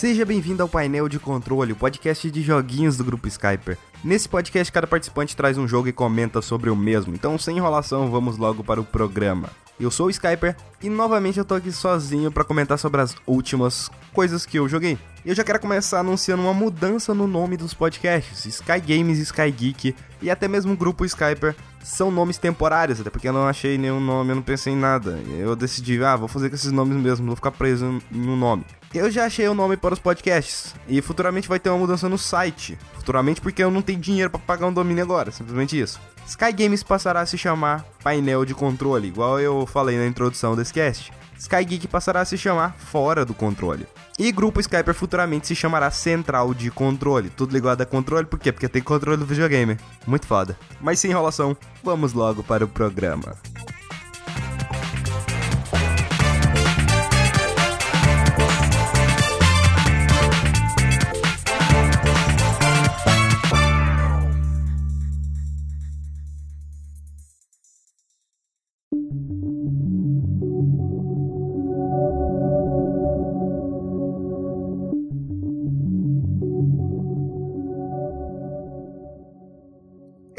Seja bem-vindo ao painel de controle, o podcast de joguinhos do grupo Skyper. Nesse podcast, cada participante traz um jogo e comenta sobre o mesmo, então sem enrolação, vamos logo para o programa. Eu sou o Skyper e novamente eu tô aqui sozinho para comentar sobre as últimas coisas que eu joguei. Eu já quero começar anunciando uma mudança no nome dos podcasts. Sky Games, Sky Geek e até mesmo o grupo Skyper são nomes temporários, até porque eu não achei nenhum nome, eu não pensei em nada. Eu decidi, ah, vou fazer com esses nomes mesmo, vou ficar preso em um nome. Eu já achei o nome para os podcasts e futuramente vai ter uma mudança no site. Futuramente porque eu não tenho dinheiro para pagar um domínio agora, simplesmente isso. Sky Games passará a se chamar Painel de Controle, igual eu falei na introdução desse cast. Sky Geek passará a se chamar Fora do Controle. E Grupo Skyper futuramente se chamará Central de Controle. Tudo ligado a controle, por quê? Porque tem controle do videogame. Muito foda. Mas sem enrolação, vamos logo para o programa.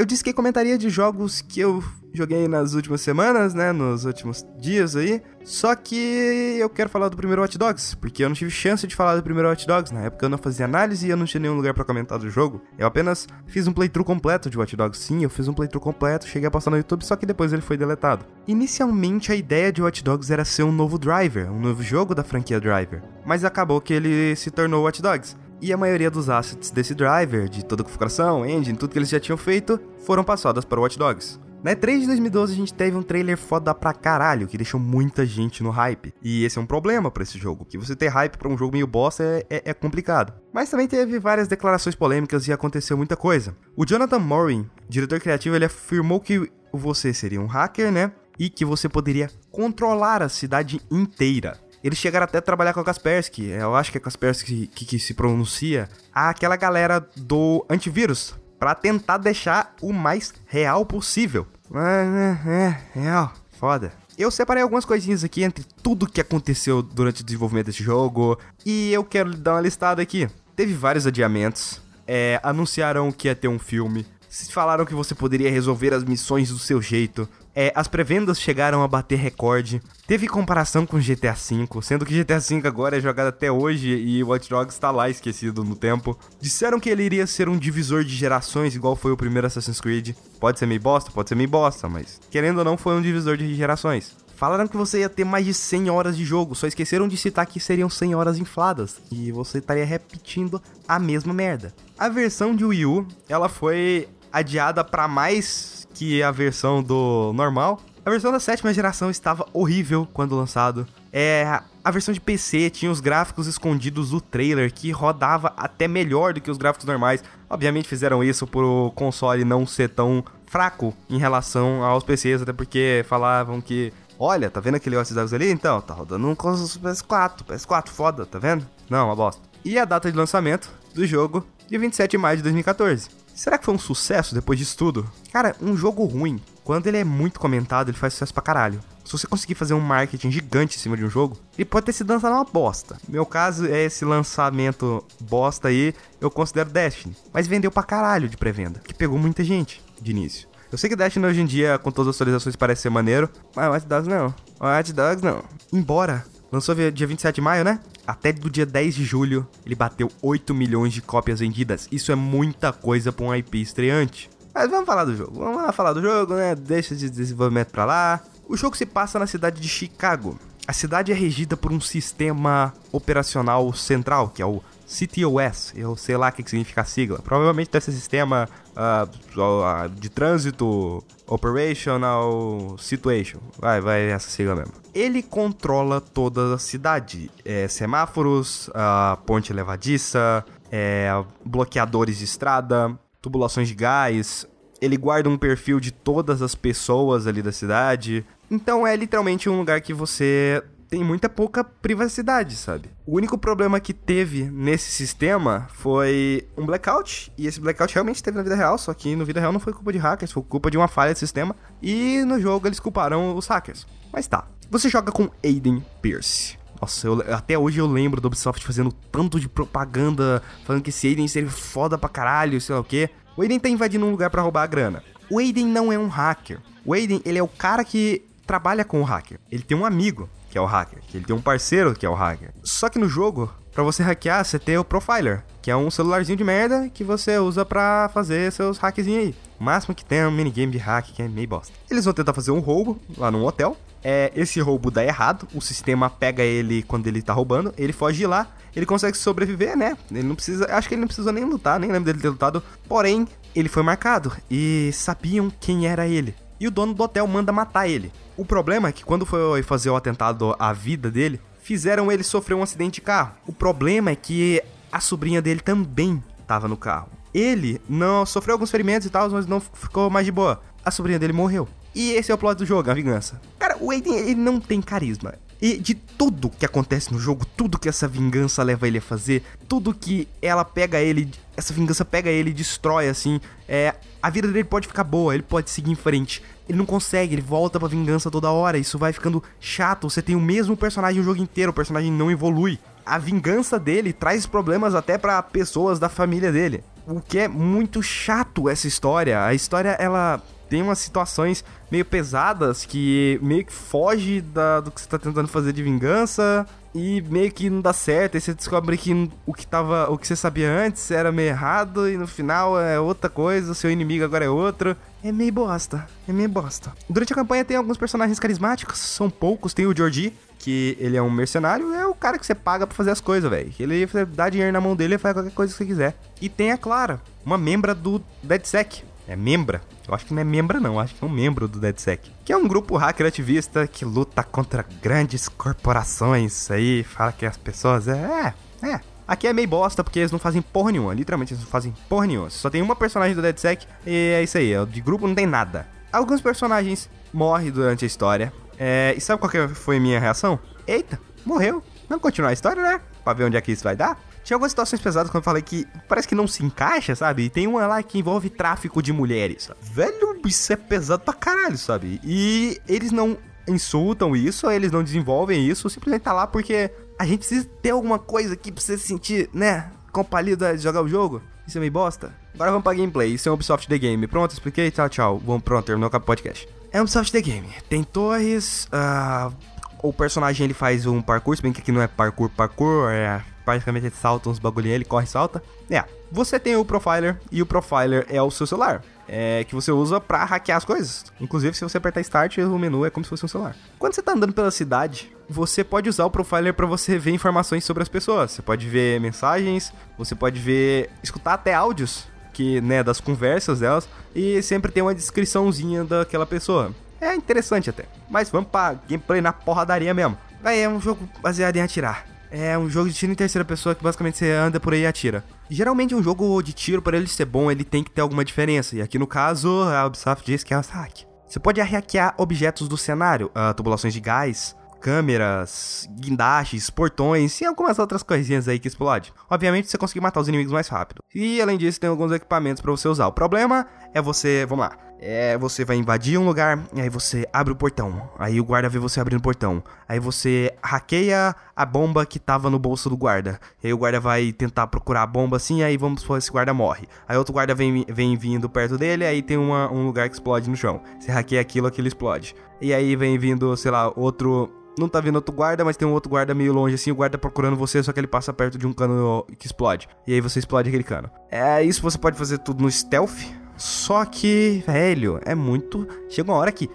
Eu disse que comentaria de jogos que eu joguei nas últimas semanas, né? Nos últimos dias aí. Só que eu quero falar do primeiro Watch Dogs, porque eu não tive chance de falar do primeiro Watch Dogs. Na época eu não fazia análise e eu não tinha nenhum lugar para comentar do jogo. Eu apenas fiz um playthrough completo de Watch Dogs. Sim, eu fiz um playthrough completo, cheguei a postar no YouTube, só que depois ele foi deletado. Inicialmente a ideia de Watch Dogs era ser um novo driver, um novo jogo da franquia Driver. Mas acabou que ele se tornou Watch Dogs. E a maioria dos assets desse driver, de toda a configuração, engine, tudo que eles já tinham feito, foram passadas para o Watch Dogs. Na E3 de 2012 a gente teve um trailer foda pra caralho, que deixou muita gente no hype. E esse é um problema para esse jogo, que você ter hype para um jogo meio bosta é, é, é, complicado. Mas também teve várias declarações polêmicas e aconteceu muita coisa. O Jonathan Morin, diretor criativo, ele afirmou que você seria um hacker, né? E que você poderia controlar a cidade inteira. Eles chegaram até a trabalhar com a Kaspersky, eu acho que é Kaspersky que, que se pronuncia, aquela galera do antivírus, para tentar deixar o mais real possível. É, é, é, real, foda. Eu separei algumas coisinhas aqui entre tudo que aconteceu durante o desenvolvimento desse jogo e eu quero dar uma listada aqui. Teve vários adiamentos, é, anunciaram que ia ter um filme, falaram que você poderia resolver as missões do seu jeito, é, as pré-vendas chegaram a bater recorde. Teve comparação com GTA V, sendo que GTA V agora é jogado até hoje e Watch Dogs está lá esquecido no tempo. Disseram que ele iria ser um divisor de gerações, igual foi o primeiro Assassin's Creed. Pode ser meio bosta, pode ser meio bosta, mas querendo ou não, foi um divisor de gerações. Falaram que você ia ter mais de 100 horas de jogo, só esqueceram de citar que seriam 100 horas infladas e você estaria repetindo a mesma merda. A versão de Wii U, ela foi adiada para mais que a versão do normal. A versão da sétima geração estava horrível quando lançado. É, a versão de PC tinha os gráficos escondidos do trailer que rodava até melhor do que os gráficos normais. Obviamente fizeram isso pro console não ser tão fraco em relação aos PCs, até porque falavam que Olha, tá vendo aquele Dogs ali? Então, tá rodando um PS4, PS4 foda, tá vendo? Não, uma bosta. E a data de lançamento do jogo, de 27 de maio de 2014. Será que foi um sucesso depois disso tudo? Cara, um jogo ruim, quando ele é muito comentado, ele faz sucesso pra caralho. Se você conseguir fazer um marketing gigante em cima de um jogo, ele pode ter sido lançado uma bosta. Meu caso é esse lançamento bosta aí, eu considero Destiny. Mas vendeu pra caralho de pré-venda, que pegou muita gente de início. Eu sei que Destiny hoje em dia, com todas as atualizações, parece ser maneiro, mas Watch Dogs não. Watch Dogs não. Embora, lançou dia 27 de maio, né? Até do dia 10 de julho, ele bateu 8 milhões de cópias vendidas. Isso é muita coisa para um IP estreante. Mas vamos falar do jogo. Vamos lá falar do jogo, né? Deixa de desenvolvimento pra lá. O jogo se passa na cidade de Chicago. A cidade é regida por um sistema operacional central, que é o CTOS, eu sei lá o que significa a sigla. Provavelmente deve ser sistema uh, de trânsito Operational Situation. Vai, vai essa sigla mesmo. Ele controla toda a cidade. É, semáforos, uh, ponte levadiça, é, bloqueadores de estrada, tubulações de gás. Ele guarda um perfil de todas as pessoas ali da cidade. Então é literalmente um lugar que você tem muita pouca privacidade, sabe? O único problema que teve nesse sistema foi um blackout, e esse blackout realmente teve na vida real, só que no vida real não foi culpa de hackers, foi culpa de uma falha do sistema, e no jogo eles culparam os hackers. Mas tá. Você joga com Aiden Pierce Nossa, eu, até hoje eu lembro do Ubisoft fazendo tanto de propaganda, falando que esse Aiden seria foda pra caralho, sei lá o quê. O Aiden tá invadindo um lugar para roubar a grana. O Aiden não é um hacker. O Aiden, ele é o cara que trabalha com o hacker. Ele tem um amigo que é o hacker. Ele tem um parceiro que é o hacker. Só que no jogo, para você hackear, você tem o Profiler, que é um celularzinho de merda que você usa para fazer seus hackzinhos aí. O máximo que tem é um minigame de hack que é meio bosta. Eles vão tentar fazer um roubo lá num hotel. É, esse roubo dá errado, o sistema pega ele quando ele tá roubando, ele foge de lá, ele consegue sobreviver, né? Ele não precisa, acho que ele não precisou nem lutar, nem lembro dele ter lutado. Porém, ele foi marcado e sabiam quem era ele. E o dono do hotel manda matar ele. O problema é que quando foi fazer o atentado à vida dele, fizeram ele sofrer um acidente de carro. O problema é que a sobrinha dele também estava no carro. Ele não sofreu alguns ferimentos e tal, mas não ficou mais de boa. A sobrinha dele morreu. E esse é o plot do jogo, a vingança. Cara, o Aiden, ele não tem carisma. E de tudo que acontece no jogo, tudo que essa vingança leva ele a fazer, tudo que ela pega ele, essa vingança pega ele e destrói, assim, é, a vida dele pode ficar boa, ele pode seguir em frente. Ele não consegue, ele volta pra vingança toda hora, isso vai ficando chato. Você tem o mesmo personagem o jogo inteiro, o personagem não evolui. A vingança dele traz problemas até para pessoas da família dele. O que é muito chato essa história. A história, ela tem umas situações meio pesadas que meio que foge da, do que você tá tentando fazer de vingança e meio que não dá certo. Aí você descobre que o que tava, o que você sabia antes era meio errado e no final é outra coisa, o seu inimigo agora é outro. É meio bosta, é meio bosta. Durante a campanha tem alguns personagens carismáticos, são poucos. Tem o Georgie, que ele é um mercenário, é o cara que você paga para fazer as coisas, velho. Ele dá dinheiro na mão dele e faz qualquer coisa que você quiser. E tem a Clara, uma membra do DeadSec. É membra? Eu acho que não é membro, não. Acho que é um membro do DeadSec. Que é um grupo hacker ativista que luta contra grandes corporações. Aí fala que as pessoas. É, é. Aqui é meio bosta porque eles não fazem porra nenhuma. Literalmente, eles não fazem porra nenhuma. Só tem uma personagem do DeadSec e é isso aí. De grupo não tem nada. Alguns personagens morrem durante a história. É, e sabe qual que foi minha reação? Eita, morreu. Vamos continuar a história, né? Pra ver onde é que isso vai dar. Tinha algumas situações pesadas quando eu falei que parece que não se encaixa, sabe? E tem uma lá que envolve tráfico de mulheres. Velho, isso é pesado pra caralho, sabe? E eles não insultam isso, eles não desenvolvem isso, simplesmente tá lá porque a gente precisa ter alguma coisa aqui pra você se sentir, né? Compalido a jogar o jogo. Isso é meio bosta. Agora vamos pra gameplay. Isso é um Ubisoft The Game. Pronto, expliquei. Tchau, tchau. Vamos, pronto, terminou o podcast. É um Ubisoft The Game. Tem torres. Uh, o personagem ele faz um parkour, se bem que aqui não é parkour, parkour, é praticamente salta uns bagulhinhos, ele corre e salta. É, você tem o Profiler e o Profiler é o seu celular. É, que você usa para hackear as coisas. Inclusive, se você apertar Start, o menu é como se fosse um celular. Quando você tá andando pela cidade, você pode usar o Profiler para você ver informações sobre as pessoas. Você pode ver mensagens, você pode ver, escutar até áudios que, né, das conversas delas e sempre tem uma descriçãozinha daquela pessoa. É interessante até. Mas vamos pra gameplay na porradaria mesmo. Aí é um jogo baseado em atirar. É um jogo de tiro em terceira pessoa que basicamente você anda por aí e atira. Geralmente um jogo de tiro, para ele ser bom, ele tem que ter alguma diferença. E aqui no caso, a Ubisoft diz que é o hack. Você pode hackear objetos do cenário, uh, tubulações de gás, câmeras, guindastes, portões e algumas outras coisinhas aí que explode. Obviamente você consegue matar os inimigos mais rápido. E além disso, tem alguns equipamentos para você usar. O problema é você, vamos lá, é, você vai invadir um lugar, e aí você abre o portão. Aí o guarda vê você abrindo o portão. Aí você hackeia a bomba que tava no bolso do guarda. E aí o guarda vai tentar procurar a bomba assim, aí vamos supor esse guarda morre. Aí outro guarda vem, vem vindo perto dele, aí tem uma, um lugar que explode no chão. Você hackeia aquilo, aquilo explode. E aí vem vindo, sei lá, outro não tá vendo outro guarda, mas tem um outro guarda meio longe assim, o guarda procurando você, só que ele passa perto de um cano que explode. E aí você explode aquele cano. É isso você pode fazer tudo no stealth. Só que, velho, é muito. Chega uma hora que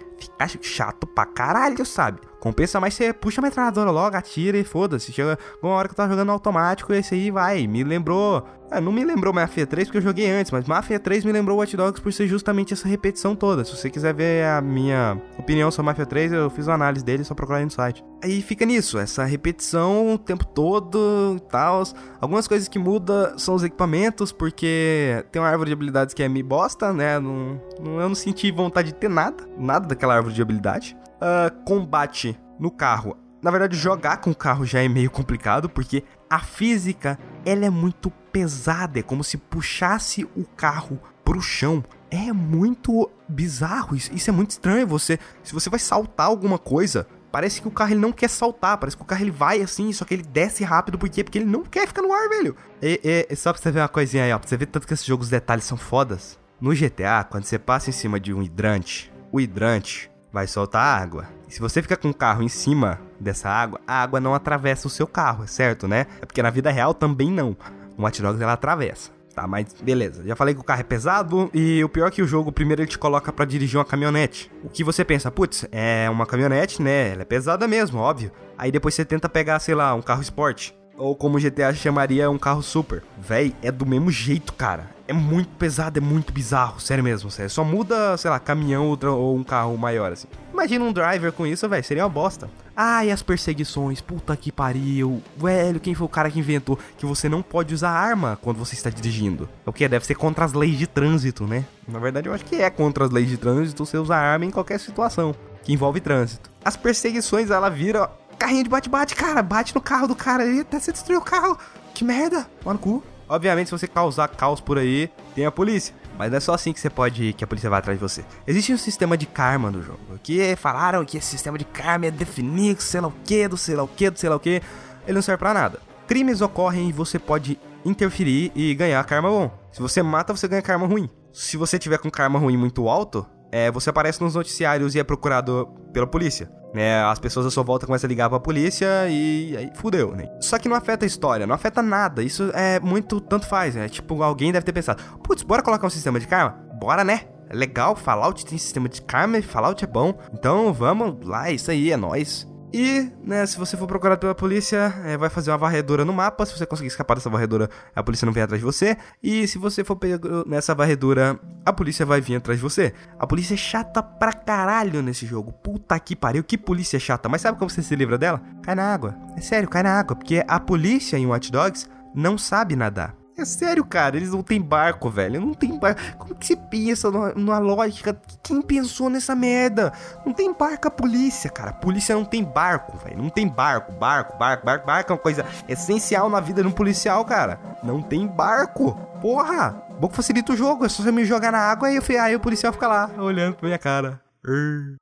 fica chato pra caralho, sabe? Compensa mais você puxa a metralhadora logo, atira e foda-se. Chega uma hora que eu tava jogando automático e esse aí vai. Me lembrou é, não me lembrou Mafia 3 porque eu joguei antes, mas Mafia 3 me lembrou Watch Dogs por ser justamente essa repetição toda. Se você quiser ver a minha opinião sobre Mafia 3, eu fiz uma análise dele, só procurar aí no site. Aí fica nisso, essa repetição o tempo todo e tal. Algumas coisas que muda são os equipamentos, porque tem uma árvore de habilidades que é me bosta, né? Não, não, eu não senti vontade de ter nada, nada daquela árvore de habilidade. Uh, combate no carro. Na verdade, jogar com o carro já é meio complicado, porque a física ela é muito pesada, é como se puxasse o carro pro chão. É muito bizarro, isso, isso é muito estranho. Você, se você vai saltar alguma coisa, parece que o carro ele não quer saltar, parece que o carro ele vai assim, só que ele desce rápido, por quê? Porque ele não quer ficar no ar, velho. E, e, só pra você ver uma coisinha aí, ó, pra você ver tanto que esses jogos, os detalhes são fodas. No GTA, quando você passa em cima de um hidrante, o hidrante vai soltar água. E se você fica com o carro em cima dessa água, a água não atravessa o seu carro, certo, né? É porque na vida real também não. No Watch ela atravessa. Tá, mas beleza. Já falei que o carro é pesado e o pior é que o jogo, primeiro ele te coloca para dirigir uma caminhonete. O que você pensa, putz, é uma caminhonete, né? Ela é pesada mesmo, óbvio. Aí depois você tenta pegar, sei lá, um carro esporte. Ou como o GTA chamaria, um carro super. Véi, é do mesmo jeito, cara. É muito pesado, é muito bizarro, sério mesmo, sério. Só muda, sei lá, caminhão ou um carro maior, assim. Imagina um driver com isso, velho, seria uma bosta. Ah, e as perseguições, puta que pariu. Velho, quem foi o cara que inventou que você não pode usar arma quando você está dirigindo? É o que? Deve ser contra as leis de trânsito, né? Na verdade, eu acho que é contra as leis de trânsito você usar arma em qualquer situação que envolve trânsito. As perseguições, ela vira carrinho de bate-bate, cara. Bate no carro do cara ali até você destruir o carro. Que merda. Mano, cu. Obviamente, se você causar caos por aí, tem a polícia. Mas não é só assim que você pode que a polícia vai atrás de você. Existe um sistema de karma no jogo. Que falaram que esse sistema de karma é definir sei lá o que, do sei lá o que, do sei lá o que. Ele não serve pra nada. Crimes ocorrem e você pode interferir e ganhar karma bom. Se você mata, você ganha karma ruim. Se você tiver com karma ruim muito alto, é, você aparece nos noticiários e é procurado pela polícia. Né? As pessoas à sua volta começam a ligar pra polícia e aí fudeu, né? Só que não afeta a história, não afeta nada. Isso é muito tanto faz, né? Tipo, alguém deve ter pensado, putz, bora colocar um sistema de karma? Bora, né? É legal, Fallout tem sistema de karma, Fallout é bom. Então vamos lá, isso aí, é nóis. E, né, se você for procurado pela polícia, é, vai fazer uma varredura no mapa. Se você conseguir escapar dessa varredura, a polícia não vem atrás de você. E se você for pego nessa varredura, a polícia vai vir atrás de você. A polícia é chata pra caralho nesse jogo. Puta que pariu, que polícia chata. Mas sabe como você se livra dela? Cai na água. É sério, cai na água. Porque a polícia em Watch Dogs não sabe nadar. É sério, cara, eles não tem barco, velho. Não tem barco. Como que você pensa numa, lógica? Quem pensou nessa merda? Não tem barco a polícia, cara. A polícia não tem barco, velho. Não tem barco. Barco, barco, barco, barco é uma coisa essencial na vida de um policial, cara. Não tem barco. Porra! Bom que facilita o jogo. É só você me jogar na água e eu, aí o policial fica lá olhando pra minha cara.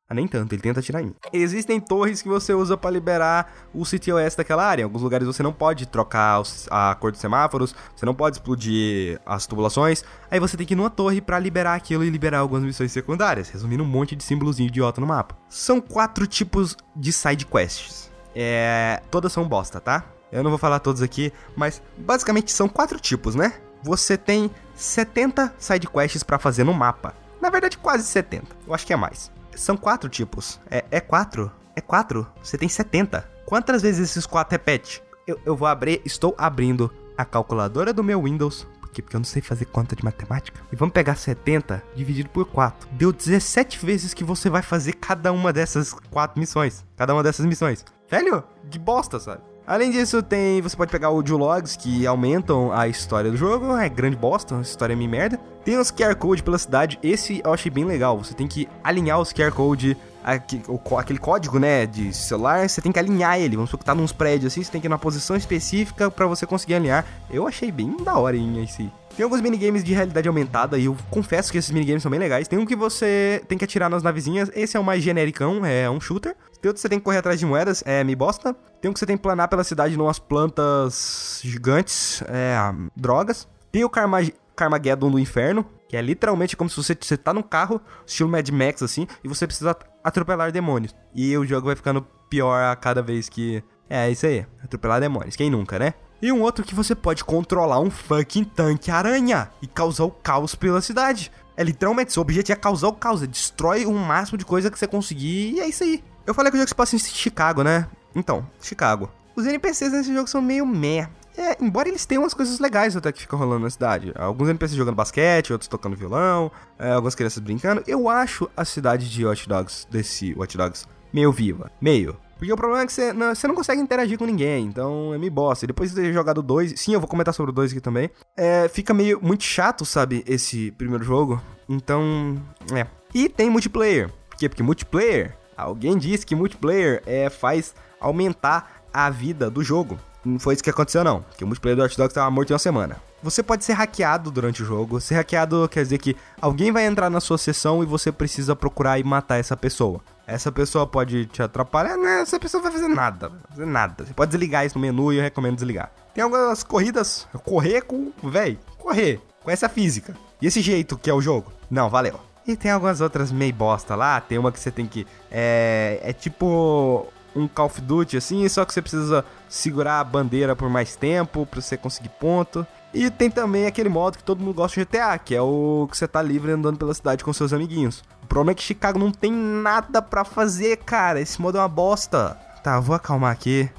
Ah, nem tanto, ele tenta atirar em mim. Existem torres que você usa para liberar o CTOS daquela área. Em alguns lugares você não pode trocar a cor dos semáforos, você não pode explodir as tubulações. Aí você tem que ir numa torre para liberar aquilo e liberar algumas missões secundárias, resumindo um monte de símbolozinho idiota no mapa. São quatro tipos de side quests. É, todas são bosta, tá? Eu não vou falar todos aqui, mas basicamente são quatro tipos, né? Você tem 70 side quests para fazer no mapa. Na verdade, quase 70. Eu acho que é mais. São quatro tipos. É, é quatro? É quatro? Você tem 70. Quantas vezes esses quatro repete? Eu, eu vou abrir, estou abrindo a calculadora do meu Windows. Porque eu não sei fazer conta de matemática. E vamos pegar 70 dividido por 4. Deu 17 vezes que você vai fazer cada uma dessas quatro missões. Cada uma dessas missões. Velho, de bosta, sabe? Além disso, tem. Você pode pegar audio logs que aumentam a história do jogo. É grande bosta, história é meio merda. Tem os QR Code pela cidade. Esse eu achei bem legal. Você tem que alinhar os QR Code. Aquele código, né, de celular, você tem que alinhar ele. Vamos supor que tá nos prédios assim, você tem que ir numa posição específica para você conseguir alinhar. Eu achei bem da hora esse, tem alguns minigames de realidade aumentada e eu confesso que esses minigames são bem legais. Tem um que você tem que atirar nas navezinhas, esse é o mais genericão, é um shooter. Tem outro que você tem que correr atrás de moedas, é me bosta. Tem um que você tem que planar pela cidade numas plantas gigantes, é drogas. Tem o Carmageddon do inferno, que é literalmente como se você, você tá num carro, estilo Mad Max assim, e você precisa atropelar demônios. E o jogo vai ficando pior a cada vez que... É, isso aí, atropelar demônios. Quem nunca, né? E um outro que você pode controlar um fucking tanque aranha e causar o caos pela cidade. É literalmente, seu objetivo é causar o caos, é destrói o máximo de coisa que você conseguir e é isso aí. Eu falei que o jogo se passa em Chicago, né? Então, Chicago. Os NPCs nesse jogo são meio meh. É, embora eles tenham umas coisas legais até que ficam rolando na cidade. Alguns NPCs jogando basquete, outros tocando violão, é, algumas crianças brincando. Eu acho a cidade de Watch Dogs, desse Watch Dogs, meio viva. Meio. Porque o problema é que você não, você não consegue interagir com ninguém, então é meio bosta. Depois de ter jogado dois, sim, eu vou comentar sobre o dois aqui também. É, fica meio muito chato, sabe, esse primeiro jogo. Então, é. E tem multiplayer. Por quê? Porque multiplayer, alguém disse que multiplayer é, faz aumentar a vida do jogo. Não foi isso que aconteceu, não. Que o multiplayer do Hot Dogs estava morto em uma semana. Você pode ser hackeado durante o jogo. Ser hackeado quer dizer que alguém vai entrar na sua sessão e você precisa procurar e matar essa pessoa. Essa pessoa pode te atrapalhar, né? Essa pessoa vai fazer nada, vai fazer nada. Você pode desligar isso no menu e eu recomendo desligar. Tem algumas corridas, correr com, véi, correr, com essa física. E esse jeito que é o jogo? Não, valeu. E tem algumas outras meio bosta lá, tem uma que você tem que, é, é tipo um Call of Duty assim, só que você precisa segurar a bandeira por mais tempo pra você conseguir ponto. E tem também aquele modo que todo mundo gosta de GTA, que é o que você tá livre andando pela cidade com seus amiguinhos. O problema é que Chicago não tem nada para fazer, cara. Esse modo é uma bosta. Tá, vou acalmar aqui.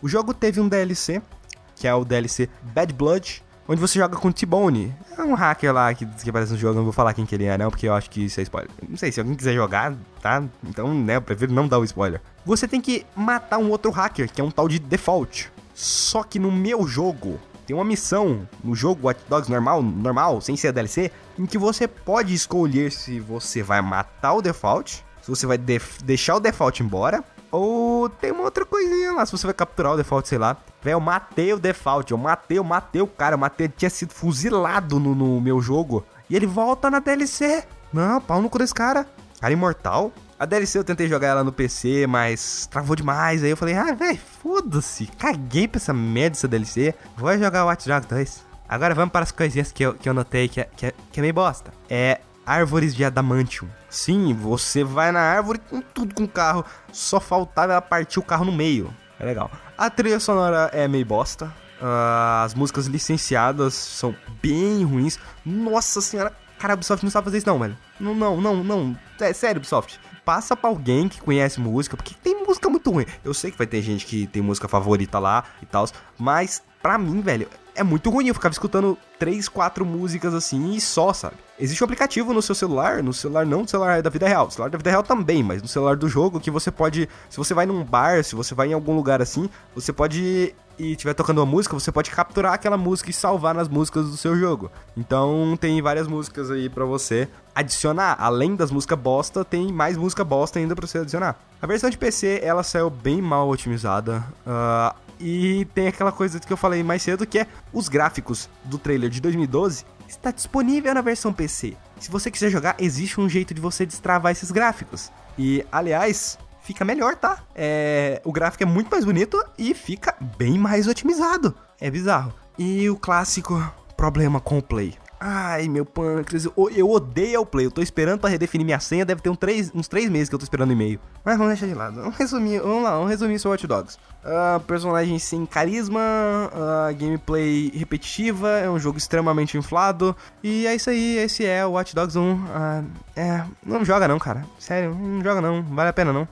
O jogo teve um DLC, que é o DLC Bad Blood, onde você joga com T-Bone. É um hacker lá que, que aparece no jogo, não vou falar quem que ele é não, porque eu acho que isso é spoiler. Não sei, se alguém quiser jogar, tá? Então, né, eu prefiro não dar o spoiler. Você tem que matar um outro hacker, que é um tal de Default. Só que no meu jogo, tem uma missão no jogo Watch Dogs normal, normal, sem ser DLC, em que você pode escolher se você vai matar o default, se você vai deixar o default embora, ou tem uma outra coisinha lá, se você vai capturar o default, sei lá. Velho, eu matei o default, eu matei, eu matei o cara, eu matei, tinha sido fuzilado no, no meu jogo. E ele volta na DLC. Não, pau no cu desse cara. Cara imortal. A DLC eu tentei jogar ela no PC, mas travou demais. Aí eu falei, ah, velho, foda-se. Caguei pra essa merda dessa DLC. Vou jogar Watch Dogs 2. Agora vamos para as coisinhas que eu, que eu notei que é, que, é, que é meio bosta. É árvores de adamantium. Sim, você vai na árvore com tudo com o carro. Só faltava ela partir o carro no meio. É legal. A trilha sonora é meio bosta. Uh, as músicas licenciadas são bem ruins. Nossa senhora, cara, a Ubisoft não sabe fazer isso não, velho. Não, não, não, não. É sério, Ubisoft passa pra alguém que conhece música, porque tem música muito ruim. Eu sei que vai ter gente que tem música favorita lá e tal, mas pra mim, velho, é muito ruim. Eu ficava escutando três, quatro músicas assim e só, sabe? Existe um aplicativo no seu celular, no celular não no celular da vida real, celular da vida real também, mas no celular do jogo que você pode, se você vai num bar, se você vai em algum lugar assim, você pode e estiver tocando uma música, você pode capturar aquela música e salvar nas músicas do seu jogo. Então tem várias músicas aí para você adicionar. Além das músicas bosta, tem mais música bosta ainda para você adicionar. A versão de PC ela saiu bem mal otimizada. Uh, e tem aquela coisa que eu falei mais cedo que é os gráficos do trailer de 2012 está disponível na versão PC. Se você quiser jogar, existe um jeito de você destravar esses gráficos. E aliás, fica melhor, tá? É, o gráfico é muito mais bonito e fica bem mais otimizado. É bizarro. E o clássico problema com o Play. Ai, meu pâncreas, eu odeio o Play. Eu tô esperando pra redefinir minha senha, deve ter um três, uns três meses que eu tô esperando e-mail. Mas vamos deixar de lado. Vamos resumir, vamos lá, vamos resumir sobre Watch Dogs. Uh, personagem sem carisma, uh, gameplay repetitiva, é um jogo extremamente inflado. E é isso aí, esse é o Watch Dogs 1. Uh, ah, é, não joga não, cara. Sério, não joga não, vale a pena não.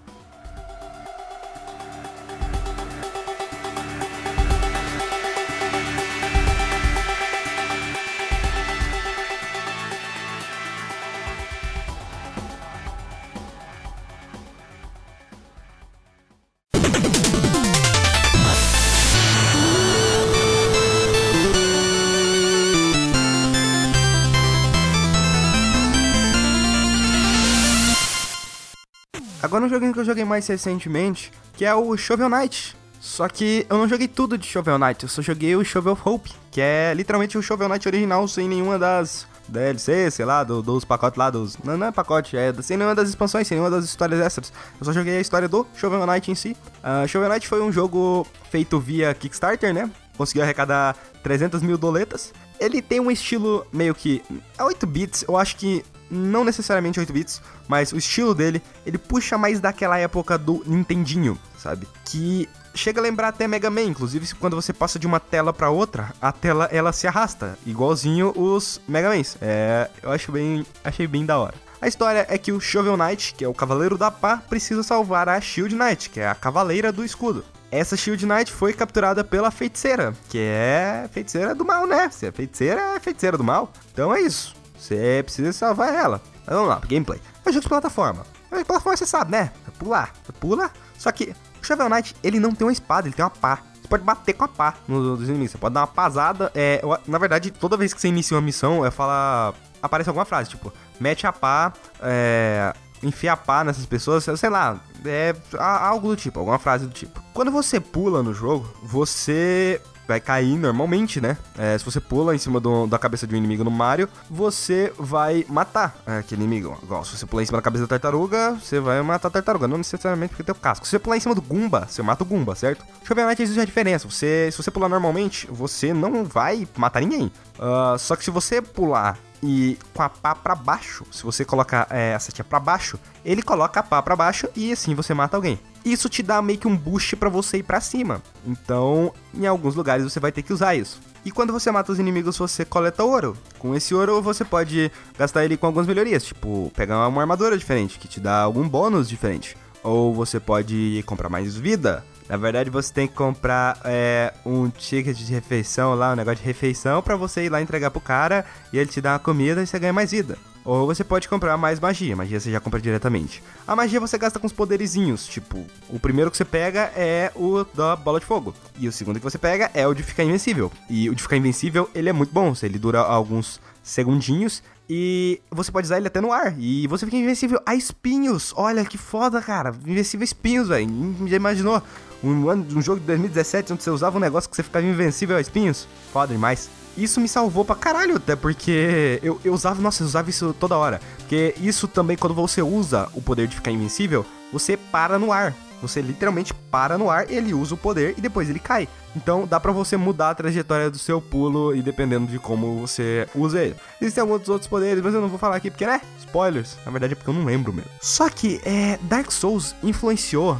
Eu joguei mais recentemente, que é o Shovel Knight. Só que eu não joguei tudo de Shovel Knight, eu só joguei o Shovel Hope, que é literalmente o Shovel Knight original sem nenhuma das DLC, sei lá, do, dos pacotes lá, dos. Não, não é pacote, é sem nenhuma das expansões, sem nenhuma das histórias extras. Eu só joguei a história do Shovel Knight em si. Uh, Shovel Knight foi um jogo feito via Kickstarter, né? Conseguiu arrecadar 300 mil doletas. Ele tem um estilo meio que. É 8 bits, eu acho que não necessariamente 8 bits, mas o estilo dele, ele puxa mais daquela época do Nintendinho, sabe? Que chega a lembrar até Mega Man, inclusive quando você passa de uma tela para outra, a tela ela se arrasta, igualzinho os Mega Mans. É, eu acho bem, achei bem da hora. A história é que o Shovel Knight, que é o cavaleiro da pá, precisa salvar a Shield Knight, que é a cavaleira do escudo. Essa Shield Knight foi capturada pela feiticeira, que é feiticeira do mal, né? Se é feiticeira, é feiticeira do mal. Então é isso. Você precisa salvar ela. Mas vamos lá, gameplay. É jogo de plataforma. É de plataforma você sabe, né? Pular, você pula. Só que o Shovel Knight, ele não tem uma espada, ele tem uma pá. Você pode bater com a pá nos inimigos. Você pode dar uma pasada. É, na verdade, toda vez que você inicia uma missão, eu falo. Aparece alguma frase, tipo, mete a pá, é, enfia a pá nessas pessoas, sei lá, é algo do tipo, alguma frase do tipo. Quando você pula no jogo, você vai cair normalmente, né? É, se você pula em cima do, da cabeça de um inimigo no Mario, você vai matar aquele inimigo. Igual, se você pular em cima da cabeça da tartaruga, você vai matar a tartaruga. Não necessariamente porque tem o casco. Se você pular em cima do Goomba, você mata o Goomba, certo? Shovel Knight existe a diferença. Você, se você pular normalmente, você não vai matar ninguém. Uh, só que se você pular e com a pá pra baixo, se você colocar é, a setinha pra baixo, ele coloca a pá pra baixo e assim você mata alguém. Isso te dá meio que um boost para você ir para cima. Então, em alguns lugares você vai ter que usar isso. E quando você mata os inimigos, você coleta ouro. Com esse ouro, você pode gastar ele com algumas melhorias, tipo pegar uma armadura diferente, que te dá algum bônus diferente. Ou você pode comprar mais vida, na verdade, você tem que comprar é, um ticket de refeição lá, um negócio de refeição, para você ir lá entregar pro cara e ele te dá uma comida e você ganha mais vida. Ou você pode comprar mais magia, magia você já compra diretamente. A magia você gasta com os poderizinhos, tipo, o primeiro que você pega é o da bola de fogo. E o segundo que você pega é o de ficar invencível. E o de ficar invencível, ele é muito bom, ele dura alguns segundinhos e você pode usar ele até no ar. E você fica invencível a espinhos. Olha que foda, cara. Invencível a espinhos, velho. Já imaginou? Um, um jogo de 2017 onde você usava um negócio que você ficava invencível a espinhos? Foda demais. Isso me salvou pra caralho, até porque eu, eu usava, nossa, eu usava isso toda hora. Porque isso também, quando você usa o poder de ficar invencível, você para no ar. Você literalmente para no ar, ele usa o poder e depois ele cai. Então dá para você mudar a trajetória do seu pulo e dependendo de como você usa ele. Existem alguns outros poderes, mas eu não vou falar aqui porque, né? Spoilers. Na verdade é porque eu não lembro mesmo. Só que é, Dark Souls influenciou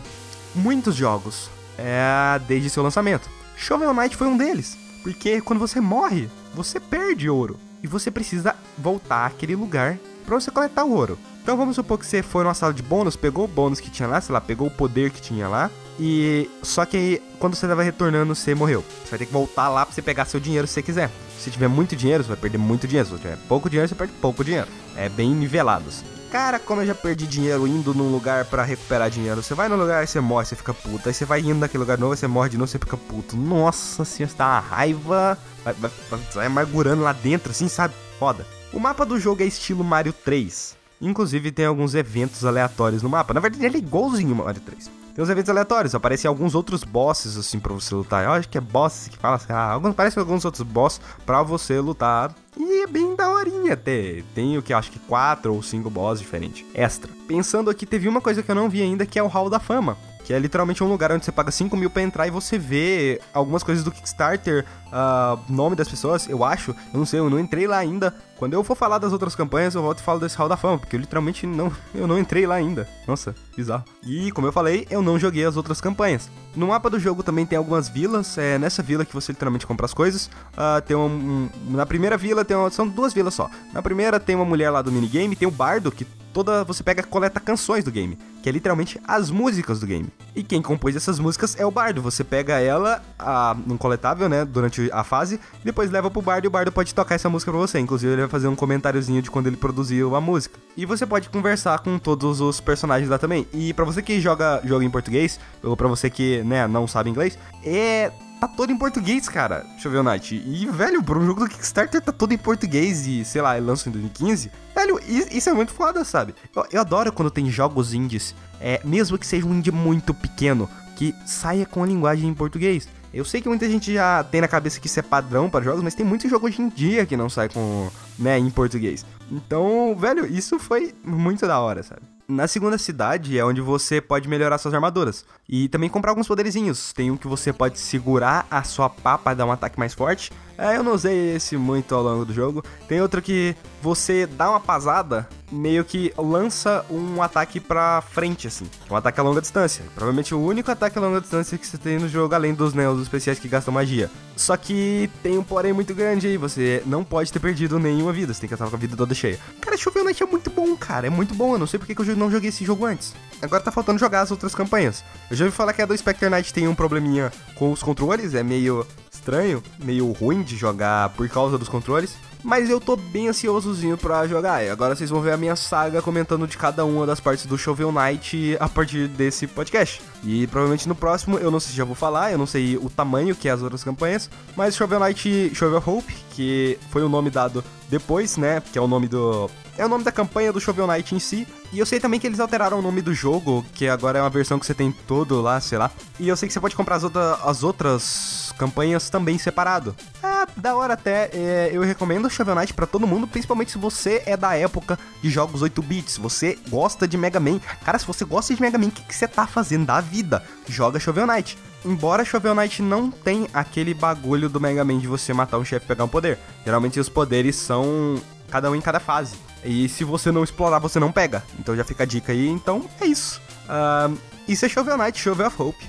muitos jogos é, desde seu lançamento. Shovel Knight foi um deles. Porque quando você morre, você perde ouro. E você precisa voltar àquele lugar para você coletar o ouro. Então vamos supor que você foi numa sala de bônus, pegou o bônus que tinha lá, sei lá, pegou o poder que tinha lá. E só que aí, quando você tava retornando, você morreu. Você vai ter que voltar lá pra você pegar seu dinheiro se você quiser. Se tiver muito dinheiro, você vai perder muito dinheiro. Se tiver pouco dinheiro, você perde pouco dinheiro. É bem nivelado. Assim. Cara, como eu já perdi dinheiro indo num lugar para recuperar dinheiro. Você vai no lugar, aí você morre, você fica puto. Aí você vai indo naquele lugar novo, você morre de novo, você fica puto. Nossa senhora, você tá uma raiva. Vai, vai, vai amargurando lá dentro, assim, sabe? Foda. O mapa do jogo é estilo Mario 3. Inclusive tem alguns eventos aleatórios no mapa. Na verdade, ele é igualzinho Mario 3. Tem uns eventos aleatórios, aparecem alguns outros bosses, assim, pra você lutar. Eu acho que é bosses que fala assim, ah, alguns, parece alguns outros bosses pra você lutar. E é bem daorinha até. Tem o que acho que quatro ou cinco bosses diferentes. Extra. Pensando aqui, teve uma coisa que eu não vi ainda, que é o Hall da Fama. Que é literalmente um lugar onde você paga 5 mil pra entrar e você vê algumas coisas do Kickstarter, uh, nome das pessoas, eu acho. Eu não sei, eu não entrei lá ainda. Quando eu for falar das outras campanhas, eu volto e falo desse Hall da Fama, porque eu literalmente não, eu não entrei lá ainda. Nossa, bizarro. E como eu falei, eu não joguei as outras campanhas. No mapa do jogo também tem algumas vilas, é nessa vila que você literalmente compra as coisas. Uh, tem um, um, na primeira vila tem uma, são duas vilas só. Na primeira tem uma mulher lá do minigame, tem o bardo que toda você pega coleta canções do game, que é literalmente as músicas do game. E quem compôs essas músicas é o bardo. Você pega ela a, num coletável, né, durante a fase, e depois leva pro bardo e o bardo pode tocar essa música pra você. Inclusive ele vai fazer um comentáriozinho de quando ele produziu a música. E você pode conversar com todos os personagens lá também. E para você que joga joga em português, ou para você que, né, não sabe inglês, é tá todo em português, cara. Deixa eu ver o Night. E, velho, por um jogo do Kickstarter tá todo em português e, sei lá, lançou em 2015. Velho, isso é muito foda, sabe? Eu, eu adoro quando tem jogos indies, é, mesmo que seja um indie muito pequeno, que saia com a linguagem em português. Eu sei que muita gente já tem na cabeça que isso é padrão para jogos, mas tem muitos jogos hoje em dia que não sai com, né, em português. Então, velho, isso foi muito da hora, sabe? Na segunda cidade é onde você pode melhorar suas armaduras. E também comprar alguns poderizinhos. Tem um que você pode segurar a sua pá para dar um ataque mais forte. É, eu não usei esse muito ao longo do jogo. Tem outro que você dá uma pasada, meio que lança um ataque pra frente, assim. Um ataque a longa distância. Provavelmente o único ataque a longa distância que você tem no jogo, além dos neos né, especiais que gastam magia. Só que tem um porém muito grande aí. Você não pode ter perdido nenhuma vida. Você tem que estar com a vida toda cheia. Cara, Shovel Knight é muito bom, cara. É muito bom. Eu não sei porque que eu não joguei esse jogo antes. Agora tá faltando jogar as outras campanhas. Eu já ouvi falar que a do Spectre Knight tem um probleminha com os controles. É meio estranho, meio ruim de jogar por causa dos controles. mas eu tô bem ansiosozinho pra jogar. E agora vocês vão ver a minha saga comentando de cada uma das partes do Shovel Knight a partir desse podcast. E provavelmente no próximo, eu não sei se já vou falar, eu não sei o tamanho que é as outras campanhas, mas Shovel Knight, Shovel Hope, que foi o nome dado depois, né, que é o nome do é o nome da campanha do Shovel Knight em si. E eu sei também que eles alteraram o nome do jogo, que agora é uma versão que você tem todo lá, sei lá. E eu sei que você pode comprar as, outra, as outras campanhas também separado. É, da hora até. É, eu recomendo Shovel Knight pra todo mundo, principalmente se você é da época de jogos 8 bits. Você gosta de Mega Man. Cara, se você gosta de Mega Man, o que, que você tá fazendo da vida? Joga Shovel Knight. Embora Shovel Knight não tem aquele bagulho do Mega Man de você matar um chefe e pegar um poder. Geralmente os poderes são cada um em cada fase. E se você não explorar, você não pega. Então já fica a dica aí. Então é isso. Uh, isso é Shovel Knight, Shovel of Hope.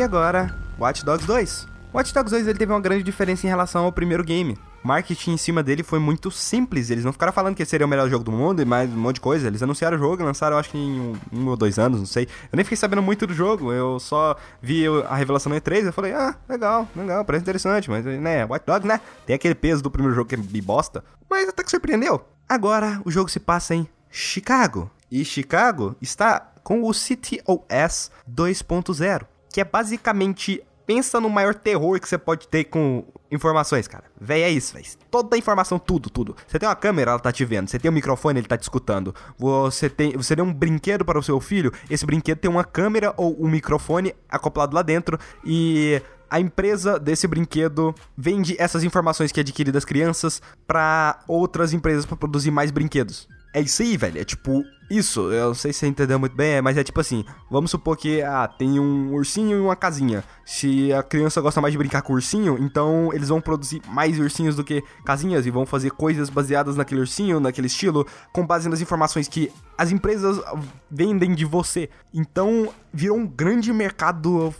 E agora, Watch Dogs 2. Watch Dogs 2 ele teve uma grande diferença em relação ao primeiro game. O marketing em cima dele foi muito simples. Eles não ficaram falando que seria o melhor jogo do mundo e mais um monte de coisa. Eles anunciaram o jogo e lançaram, acho que em um, um, ou dois anos, não sei. Eu nem fiquei sabendo muito do jogo. Eu só vi a revelação no E3 e falei, ah, legal, legal, parece interessante. Mas, né, Watch Dogs, né? Tem aquele peso do primeiro jogo que é bosta. Mas até que surpreendeu. Agora, o jogo se passa em Chicago. E Chicago está com o CityOS 2.0 que é basicamente pensa no maior terror que você pode ter com informações, cara. Véi, é isso, véi. Toda a informação, tudo, tudo. Você tem uma câmera, ela tá te vendo. Você tem um microfone, ele tá te escutando. Você tem, você tem um brinquedo para o seu filho, esse brinquedo tem uma câmera ou um microfone acoplado lá dentro e a empresa desse brinquedo vende essas informações que adquire das crianças para outras empresas para produzir mais brinquedos. É isso aí, velho. É tipo isso. Eu não sei se você entendeu muito bem, mas é tipo assim: vamos supor que ah, tem um ursinho e uma casinha. Se a criança gosta mais de brincar com ursinho, então eles vão produzir mais ursinhos do que casinhas e vão fazer coisas baseadas naquele ursinho, naquele estilo, com base nas informações que as empresas vendem de você. Então virou um grande mercado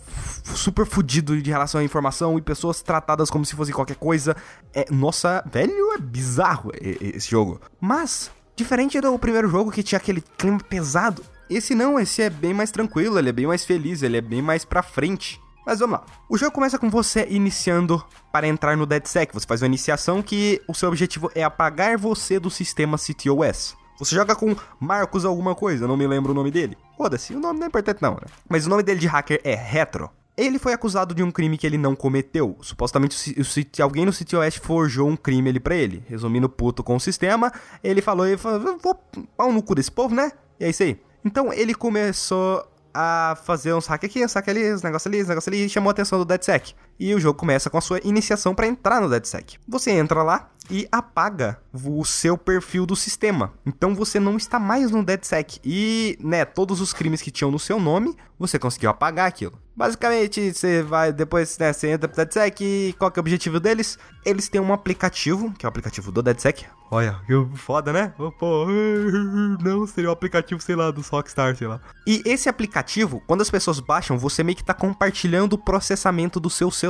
super fudido de relação à informação e pessoas tratadas como se fosse qualquer coisa. É, nossa, velho, é bizarro esse jogo. Mas Diferente do primeiro jogo que tinha aquele clima pesado, esse não, esse é bem mais tranquilo, ele é bem mais feliz, ele é bem mais pra frente. Mas vamos lá. O jogo começa com você iniciando para entrar no DeadSec. Você faz uma iniciação que o seu objetivo é apagar você do sistema CTOS. Você joga com Marcos alguma coisa, não me lembro o nome dele. Foda-se, o nome não é importante não, né? Mas o nome dele de hacker é Retro. Ele foi acusado de um crime que ele não cometeu. Supostamente, alguém no City West forjou um crime ali pra ele. Resumindo, puto com o sistema, ele falou, ele falou, vou pau no cu desse povo, né? E é isso aí. Então ele começou a fazer uns hack aqui, uns hack ali, uns negócios ali, uns negócios ali, e chamou a atenção do DeadSec. E o jogo começa com a sua iniciação para entrar no DeadSec. Você entra lá e apaga o seu perfil do sistema. Então você não está mais no DeadSec. E, né, todos os crimes que tinham no seu nome, você conseguiu apagar aquilo. Basicamente, você vai, depois, né, você entra pro DeadSec e qual que é o objetivo deles? Eles têm um aplicativo, que é o aplicativo do DeadSec. Olha, que foda, né? Não, seria o um aplicativo, sei lá, do Rockstar, sei lá. E esse aplicativo, quando as pessoas baixam, você meio que tá compartilhando o processamento do seu celular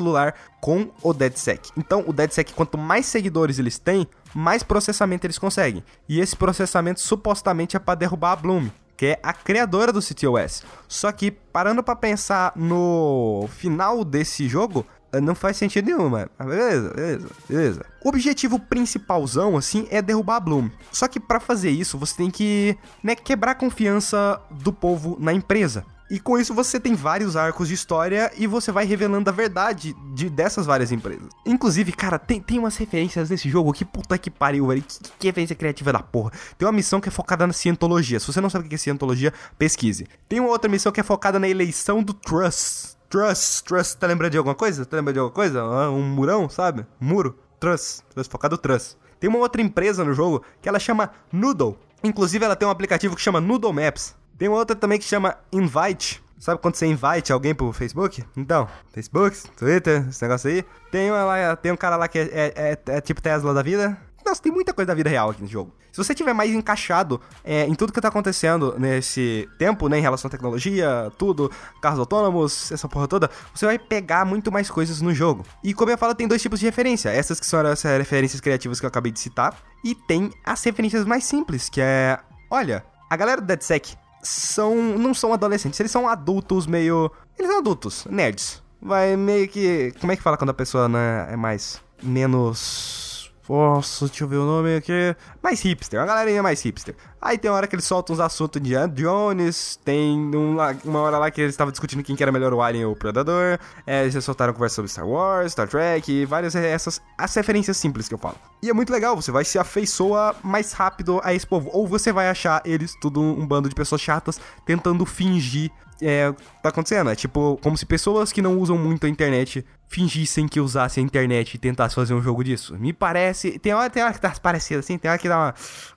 com o DeadSec. Então, o DeadSec, quanto mais seguidores eles têm, mais processamento eles conseguem. E esse processamento supostamente é para derrubar a Bloom que é a criadora do CTOS. Só que, parando para pensar no final desse jogo, não faz sentido nenhum, mano. Beleza, beleza, beleza. O objetivo principalzão, assim, é derrubar a Bloom. Só que para fazer isso, você tem que, né, quebrar a confiança do povo na empresa. E com isso você tem vários arcos de história e você vai revelando a verdade de, dessas várias empresas. Inclusive, cara, tem, tem umas referências nesse jogo que puta que pariu, velho. Que, que referência criativa da porra. Tem uma missão que é focada na cientologia. Se você não sabe o que é cientologia, pesquise. Tem uma outra missão que é focada na eleição do Trust. Trust, Trust, tá lembrando de alguma coisa? Tá lembrando de alguma coisa? Ah, um murão, sabe? muro. Trust, Trust, focado Trust. Tem uma outra empresa no jogo que ela chama Noodle. Inclusive, ela tem um aplicativo que chama Noodle Maps. Tem uma outra também que chama Invite. Sabe quando você invite alguém pro Facebook? Então, Facebook, Twitter, esse negócio aí. Tem, uma lá, tem um cara lá que é, é, é, é tipo Tesla da vida. nossa, tem muita coisa da vida real aqui nesse jogo. Se você tiver mais encaixado é, em tudo que tá acontecendo nesse tempo, né, em relação à tecnologia, tudo, carros autônomos, essa porra toda, você vai pegar muito mais coisas no jogo. E como eu falo, tem dois tipos de referência. Essas que são as referências criativas que eu acabei de citar, e tem as referências mais simples, que é, olha, a galera do DeadSec são não são adolescentes, eles são adultos meio, eles são adultos, nerds. Vai meio que, como é que fala quando a pessoa né, é mais menos nossa, deixa eu ver o nome aqui. Mais hipster, uma galerinha mais hipster. Aí tem uma hora que eles soltam uns assuntos de Jones, tem um, uma hora lá que eles estavam discutindo quem que era melhor o Alien ou o Predador. É, eles soltaram conversa sobre Star Wars, Star Trek, várias essas as referências simples que eu falo. E é muito legal, você vai se afeiçoar mais rápido a esse povo. Ou você vai achar eles tudo um bando de pessoas chatas tentando fingir é, tá acontecendo. É tipo, como se pessoas que não usam muito a internet fingissem que usassem a internet e tentassem fazer um jogo disso. Me parece. Tem hora, tem hora que tá parecendo assim, tem hora que dá uma.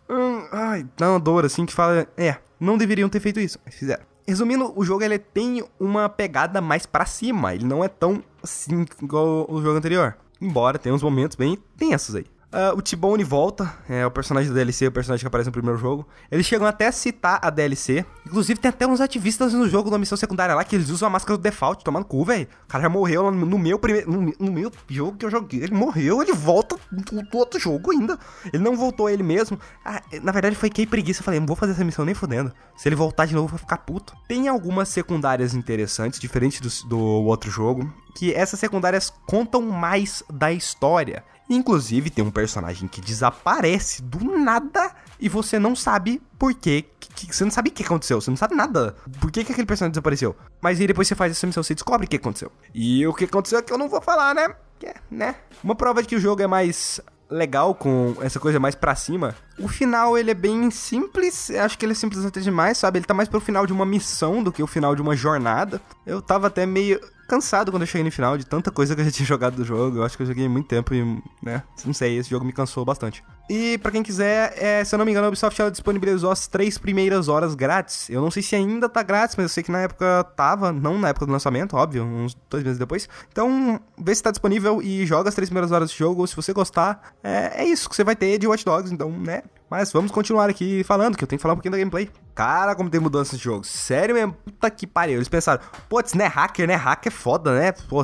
Hum, ai, dá uma dor assim que fala. É, não deveriam ter feito isso, mas fizeram. Resumindo, o jogo ele tem uma pegada mais para cima. Ele não é tão assim igual o jogo anterior. Embora tenha uns momentos bem tensos aí. Uh, o T-Bone volta, é o personagem da DLC, o personagem que aparece no primeiro jogo. Eles chegam até a citar a DLC. Inclusive, tem até uns ativistas no jogo, na missão secundária lá, que eles usam a máscara do default, tomando cu, velho. O cara já morreu no meu primeiro. No, no, meu jogo que eu joguei. Ele morreu, ele volta do, do outro jogo ainda. Ele não voltou ele mesmo. Ah, na verdade, foi que preguiça. Eu falei, não vou fazer essa missão nem fodendo. Se ele voltar de novo, vai ficar puto. Tem algumas secundárias interessantes, diferentes do, do outro jogo. Que essas secundárias contam mais da história. Inclusive, tem um personagem que desaparece do nada e você não sabe por quê. Que, que, você não sabe o que aconteceu, você não sabe nada. Por que, que aquele personagem desapareceu? Mas aí depois você faz essa missão, você descobre o que aconteceu. E o que aconteceu é que eu não vou falar, né? Que, né? Uma prova de que o jogo é mais legal com essa coisa mais pra cima. O final, ele é bem simples. Acho que ele é simples até demais, sabe? Ele tá mais pro final de uma missão do que o final de uma jornada. Eu tava até meio cansado quando eu cheguei no final de tanta coisa que eu já tinha jogado do jogo. Eu acho que eu joguei muito tempo e, né? Não sei, esse jogo me cansou bastante. E para quem quiser, é, se eu não me engano, a Ubisoft ela disponibilizou as três primeiras horas grátis. Eu não sei se ainda tá grátis, mas eu sei que na época tava, não na época do lançamento, óbvio, uns dois meses depois. Então, vê se tá disponível e joga as três primeiras horas de jogo. Se você gostar, é, é isso que você vai ter de Watch Dogs, então, né? Mas vamos continuar aqui falando, que eu tenho que falar um pouquinho da gameplay. Cara, como tem mudança nesse jogo. Sério mesmo, puta que pariu. Eles pensaram, putz, né, hacker, né? Hacker é foda, né? Pô,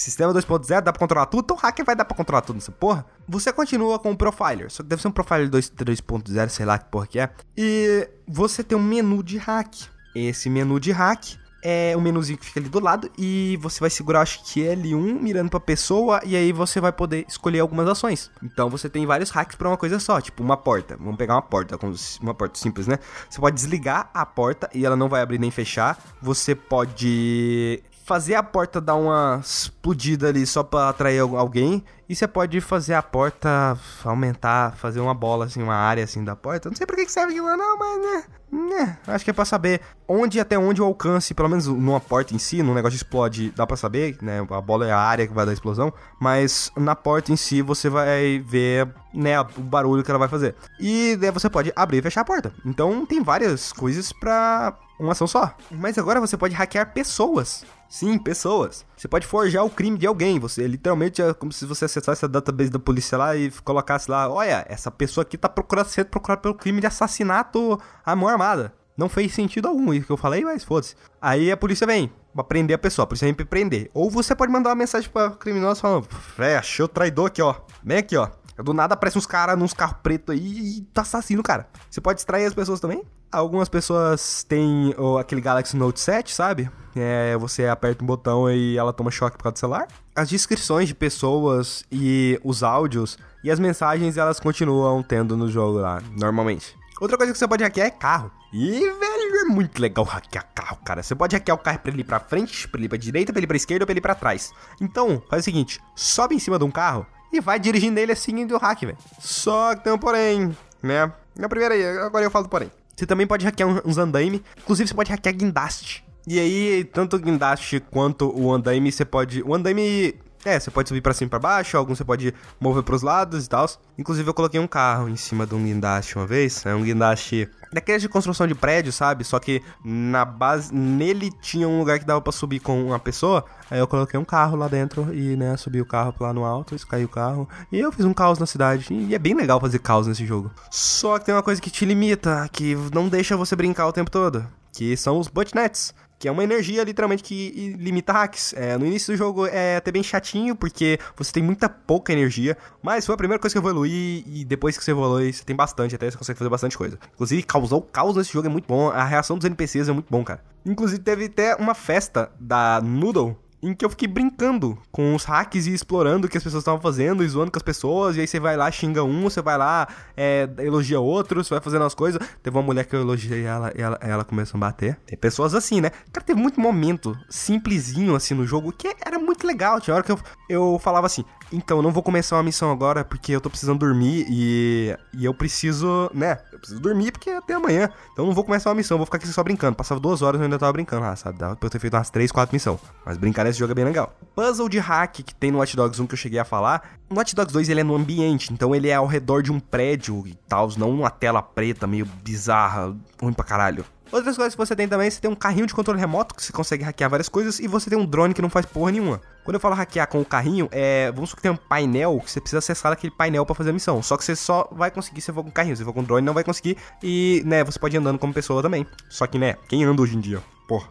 sistema 2.0 dá pra controlar tudo, então hacker vai dar pra controlar tudo nessa porra. Você continua com o Profiler, só que deve ser um Profiler 2.0, sei lá que porra que é. E você tem um menu de hack. Esse menu de hack é um menuzinho que fica ali do lado e você vai segurar, acho que L1 mirando pra pessoa e aí você vai poder escolher algumas ações. Então você tem vários hacks para uma coisa só, tipo uma porta. Vamos pegar uma porta, uma porta simples, né? Você pode desligar a porta e ela não vai abrir nem fechar. Você pode fazer a porta dar uma explodida ali só pra atrair alguém. E você pode fazer a porta aumentar, fazer uma bola, assim, uma área assim da porta. Não sei pra que serve aquilo, não, mas né. né acho que é pra saber onde até onde o alcance, pelo menos numa porta em si, num negócio explode, dá pra saber, né? A bola é a área que vai dar explosão. Mas na porta em si você vai ver, né, o barulho que ela vai fazer. E você pode abrir e fechar a porta. Então tem várias coisas pra uma ação só. Mas agora você pode hackear pessoas. Sim, pessoas. Você pode forjar o crime de alguém. Você literalmente é como se você acessasse a database da polícia lá e colocasse lá: olha, essa pessoa aqui tá procurando ser procurada pelo crime de assassinato à mão armada. Não fez sentido algum isso que eu falei, mas foda-se. Aí a polícia vem pra prender a pessoa, a polícia vem pra prender. Ou você pode mandar uma mensagem pra criminoso falando: é, achei o traidor aqui, ó. Vem aqui, ó. Do nada aparece uns caras nos carros pretos aí e tá assassino, cara. Você pode distrair as pessoas também. Algumas pessoas têm oh, aquele Galaxy Note 7, sabe? É, você aperta um botão e ela toma choque por causa do celular. As descrições de pessoas e os áudios e as mensagens elas continuam tendo no jogo lá, normalmente. Outra coisa que você pode hackear é carro. E, velho, é muito legal hackear carro, cara. Você pode hackear o carro pra ele ir pra frente, pra ele ir pra direita, pra ele ir pra esquerda ou pra ele ir pra trás. Então, faz o seguinte: sobe em cima de um carro e vai dirigindo ele assim do hack, velho. Só que tem um porém, né? Na primeira aí, agora eu falo do porém. Você também pode hackear uns andaime. Inclusive, você pode hackear guindaste. E aí, tanto o guindaste quanto o andaime, você pode... O andaime É, você pode subir para cima e pra baixo, alguns você pode mover pros lados e tal. Inclusive eu coloquei um carro em cima de um guindaste uma vez. É um guindaste daqueles de construção de prédio, sabe? Só que na base, nele tinha um lugar que dava para subir com uma pessoa. Aí eu coloquei um carro lá dentro e, né, subi o carro lá no alto, isso caiu o carro. E eu fiz um caos na cidade. E é bem legal fazer caos nesse jogo. Só que tem uma coisa que te limita, que não deixa você brincar o tempo todo. Que são os botnets que é uma energia literalmente que limita hacks. É, no início do jogo é até bem chatinho, porque você tem muita pouca energia, mas foi a primeira coisa que eu evolui, e depois que você evolui, você tem bastante, até você consegue fazer bastante coisa. Inclusive, causar o caos nesse jogo é muito bom, a reação dos NPCs é muito bom, cara. Inclusive, teve até uma festa da Noodle, em que eu fiquei brincando com os hacks e explorando o que as pessoas estavam fazendo e zoando com as pessoas. E aí você vai lá, xinga um, você vai lá, é, elogia outro, você vai fazendo as coisas. Teve uma mulher que eu elogiei ela e ela, ela começou a bater. Tem pessoas assim, né? Cara, teve muito momento simplesinho assim no jogo que era muito legal. Tinha hora que eu, eu falava assim: então, eu não vou começar uma missão agora porque eu tô precisando dormir e, e eu preciso, né? Eu preciso dormir porque é até amanhã. Então, eu não vou começar uma missão, vou ficar aqui só brincando. Passava duas horas e eu ainda tava brincando lá, sabe? Dava pra eu ter feito umas três, quatro missões. Mas brincar nesse jogo é bem legal. Puzzle de hack que tem no Watch Dogs 1 que eu cheguei a falar. No Watch Dogs 2 ele é no ambiente, então ele é ao redor de um prédio e tal, não uma tela preta meio bizarra, ruim pra caralho. Outras coisas que você tem também, você tem um carrinho de controle remoto que você consegue hackear várias coisas e você tem um drone que não faz porra nenhuma. Quando eu falo hackear com o carrinho, é, vamos supor que tem um painel que você precisa acessar aquele painel para fazer a missão. Só que você só vai conseguir se for com o carrinho, se for com o drone não vai conseguir e, né, você pode ir andando como pessoa também. Só que, né, quem anda hoje em dia? Porra,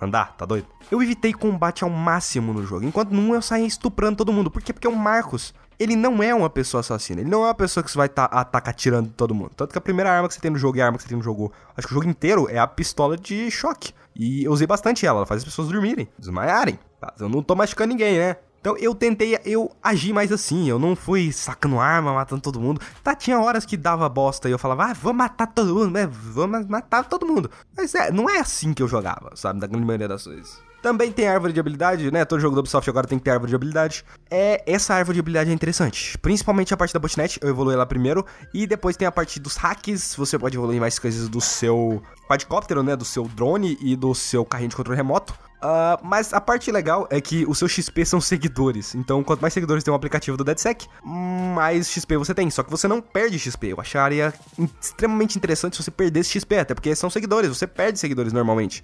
andar, tá doido? Eu evitei combate ao máximo no jogo, enquanto num eu saía estuprando todo mundo. Por quê? Porque o Marcos, ele não é uma pessoa assassina. Ele não é uma pessoa que você vai tá, atacar tirando todo mundo. Tanto que a primeira arma que você tem no jogo e a arma que você tem no jogo, acho que o jogo inteiro é a pistola de choque. E eu usei bastante ela, ela faz as pessoas dormirem, desmaiarem. Tá? Eu não tô machucando ninguém, né? Então eu tentei, eu agi mais assim, eu não fui sacando arma, matando todo mundo. Tá, tinha horas que dava bosta e eu falava, ah, vou matar todo mundo, né? Vou matar todo mundo. Mas é, não é assim que eu jogava, sabe? Da grande maioria das vezes. Também tem árvore de habilidade, né? Todo jogo do Ubisoft agora tem que ter árvore de habilidade. É, essa árvore de habilidade é interessante. Principalmente a parte da botnet, eu evoluí lá primeiro. E depois tem a parte dos hacks, você pode evoluir mais coisas do seu quadcóptero, né? Do seu drone e do seu carrinho de controle remoto. Uh, mas a parte legal é que o seu XP são seguidores. Então, quanto mais seguidores tem um aplicativo do DeadSec, mais XP você tem. Só que você não perde XP. Eu acharia extremamente interessante se você perdesse XP, até porque são seguidores. Você perde seguidores normalmente.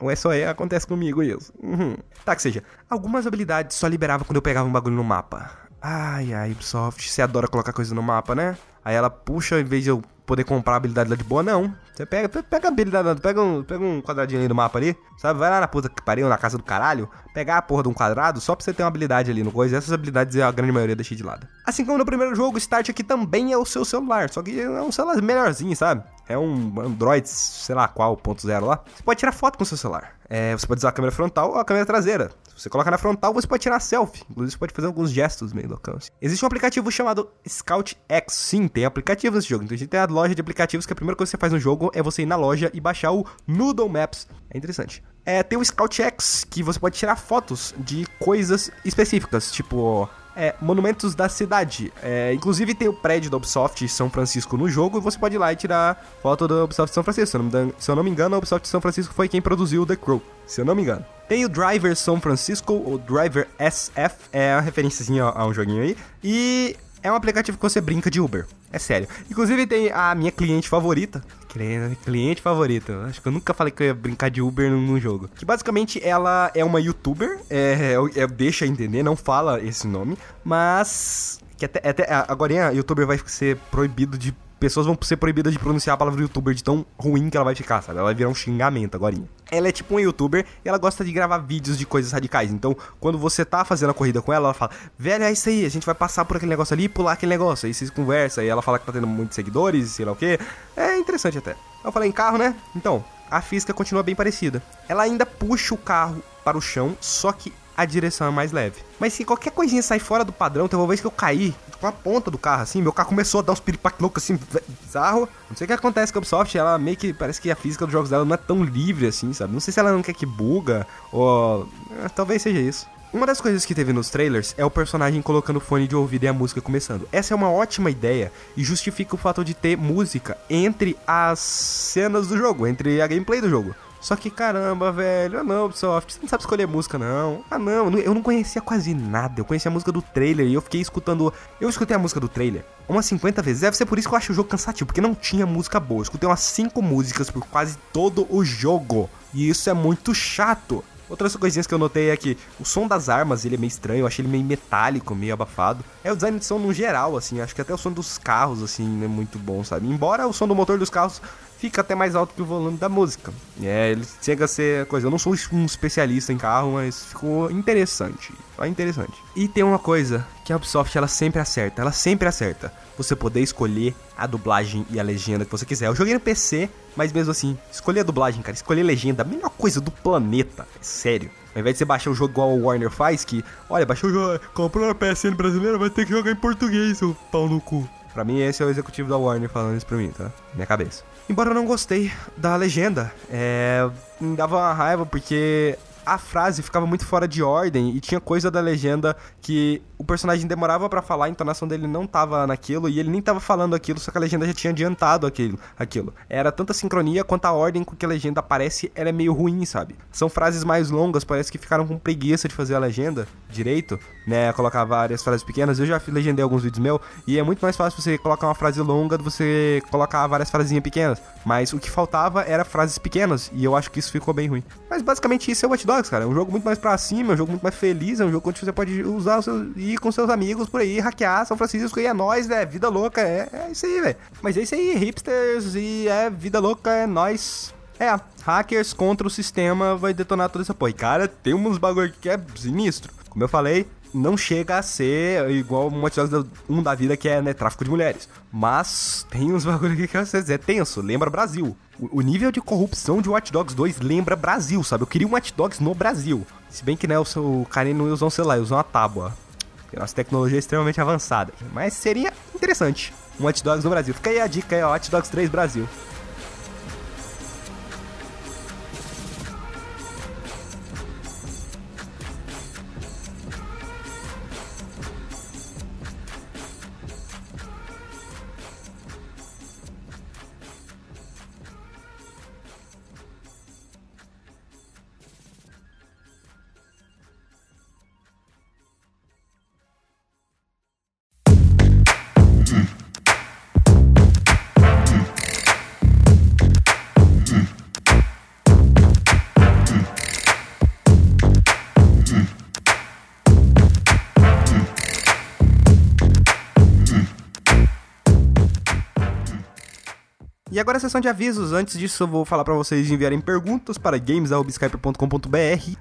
O SOE acontece comigo isso. Uhum. Tá, que seja. Algumas habilidades só liberava quando eu pegava um bagulho no mapa. Ai, ai, Ubisoft, você adora colocar coisa no mapa, né? Aí ela puxa, em vez de eu poder comprar a habilidade lá de boa, não. Você pega, pega a habilidade, pega um, pega um quadradinho ali do mapa ali, sabe? Vai lá na puta que pariu, na casa do caralho, pegar a porra de um quadrado só pra você ter uma habilidade ali no coisa. Essas habilidades a grande maioria deixei de lado. Assim como no primeiro jogo, o Start aqui também é o seu celular, só que é um celular melhorzinho, sabe? É um Android, sei lá qual, ponto zero lá. Você pode tirar foto com o seu celular. É, você pode usar a câmera frontal ou a câmera traseira. Se você coloca na frontal, você pode tirar selfie. Inclusive, você pode fazer alguns gestos meio loucão. Existe um aplicativo chamado Scout X. Sim, tem aplicativos nesse jogo. Então, a gente tem a loja de aplicativos que a primeira coisa que você faz no jogo é você ir na loja e baixar o Noodle Maps. É interessante. É, tem o Scout X, que você pode tirar fotos de coisas específicas, tipo é, monumentos da cidade. É, inclusive tem o prédio da Ubisoft São Francisco no jogo e você pode ir lá e tirar foto da Ubisoft São Francisco. Se eu não, me engano, a Ubisoft São Francisco foi quem produziu The Crow. Se eu não me engano. Tem o Driver São Francisco, o Driver SF, é uma referência a um joguinho aí. E é um aplicativo que você brinca de Uber. É sério. Inclusive tem a minha cliente favorita. Cliente favorita. Acho que eu nunca falei que eu ia brincar de Uber num jogo. Que basicamente ela é uma youtuber. É, é, é deixa entender, não fala esse nome. Mas. Que até, até agora a youtuber vai ser proibido de pessoas vão ser proibidas de pronunciar a palavra youtuber de tão ruim que ela vai ficar, sabe? Ela vai virar um xingamento agora. Ela é tipo um youtuber e ela gosta de gravar vídeos de coisas radicais. Então, quando você tá fazendo a corrida com ela, ela fala: Velho, é isso aí, a gente vai passar por aquele negócio ali e pular aquele negócio. Aí vocês conversam e ela fala que tá tendo muitos seguidores, sei lá o que. É interessante até. Eu falei em carro, né? Então, a física continua bem parecida. Ela ainda puxa o carro para o chão, só que a direção é mais leve. Mas se qualquer coisinha sair fora do padrão, teve uma vez que eu caí com a ponta do carro, assim, meu carro começou a dar uns piripaque loucos, assim, bizarro. Não sei o que acontece com a Ubisoft, ela meio que, parece que a física dos jogos dela não é tão livre, assim, sabe? Não sei se ela não quer que buga, ou... É, talvez seja isso. Uma das coisas que teve nos trailers é o personagem colocando fone de ouvido e a música começando. Essa é uma ótima ideia e justifica o fato de ter música entre as cenas do jogo, entre a gameplay do jogo. Só que caramba, velho, ah não, Ubisoft, você não sabe escolher música não. Ah não, eu não conhecia quase nada. Eu conhecia a música do trailer e eu fiquei escutando. Eu escutei a música do trailer umas 50 vezes. Deve ser por isso que eu acho o jogo cansativo, porque não tinha música boa. Eu escutei umas 5 músicas por quase todo o jogo. E isso é muito chato. Outras coisinhas que eu notei é que o som das armas, ele é meio estranho, eu achei ele meio metálico, meio abafado. É o design de som no geral, assim, acho que até o som dos carros, assim, é muito bom, sabe? Embora o som do motor dos carros fica até mais alto que o volume da música. É, ele chega a ser coisa. Eu não sou um especialista em carro, mas ficou interessante. Só interessante. E tem uma coisa que a Ubisoft ela sempre acerta, ela sempre acerta. Você poder escolher a dublagem e a legenda que você quiser. Eu joguei no PC, mas mesmo assim, escolher a dublagem, cara, escolher a legenda, a melhor coisa do planeta. É sério. Ao invés de você baixar o jogo igual o Warner faz, que, olha, baixou o jogo, comprou a PSN brasileira, vai ter que jogar em português, seu pau no cu. Pra mim, esse é o executivo da Warner falando isso pra mim, tá? Minha cabeça. Embora eu não gostei da legenda, é... me dava uma raiva porque a frase ficava muito fora de ordem e tinha coisa da legenda que o personagem demorava para falar, a entonação dele não tava naquilo e ele nem tava falando aquilo, só que a legenda já tinha adiantado aquilo. aquilo. Era tanta sincronia quanto a ordem com que a legenda aparece, ela é meio ruim, sabe? São frases mais longas, parece que ficaram com preguiça de fazer a legenda direito, né? Colocar várias frases pequenas. Eu já legendei alguns vídeos meus e é muito mais fácil você colocar uma frase longa do que você colocar várias frasinhas pequenas. Mas o que faltava era frases pequenas e eu acho que isso ficou bem ruim. Mas basicamente isso é o Watch Dogs, cara. É um jogo muito mais pra cima, é um jogo muito mais feliz, é um jogo onde você pode usar seu ir com seus amigos por aí, hackear São Francisco e é nóis, velho. Vida louca, é, é isso aí, velho. Mas é isso aí, hipsters e é vida louca, é nóis. É, hackers contra o sistema vai detonar toda essa porra. E, cara, tem uns bagulho que é sinistro. Como eu falei, não chega a ser igual Dogs 1 da vida, que é, né, tráfico de mulheres. Mas tem uns bagulho aqui que é tenso, lembra Brasil. O, o nível de corrupção de Watch Dogs 2 lembra Brasil, sabe? Eu queria um Watch Dogs no Brasil. Se bem que, né, o, o cara não ia usar um celular, ia usar uma tábua. Nossa tecnologia é extremamente avançada. Mas seria interessante um Watch Dogs no Brasil. Fica aí a dica ó, Watch Dogs 3 Brasil. Agora a sessão de avisos. Antes disso, eu vou falar para vocês enviarem perguntas para games.skyper.com.br.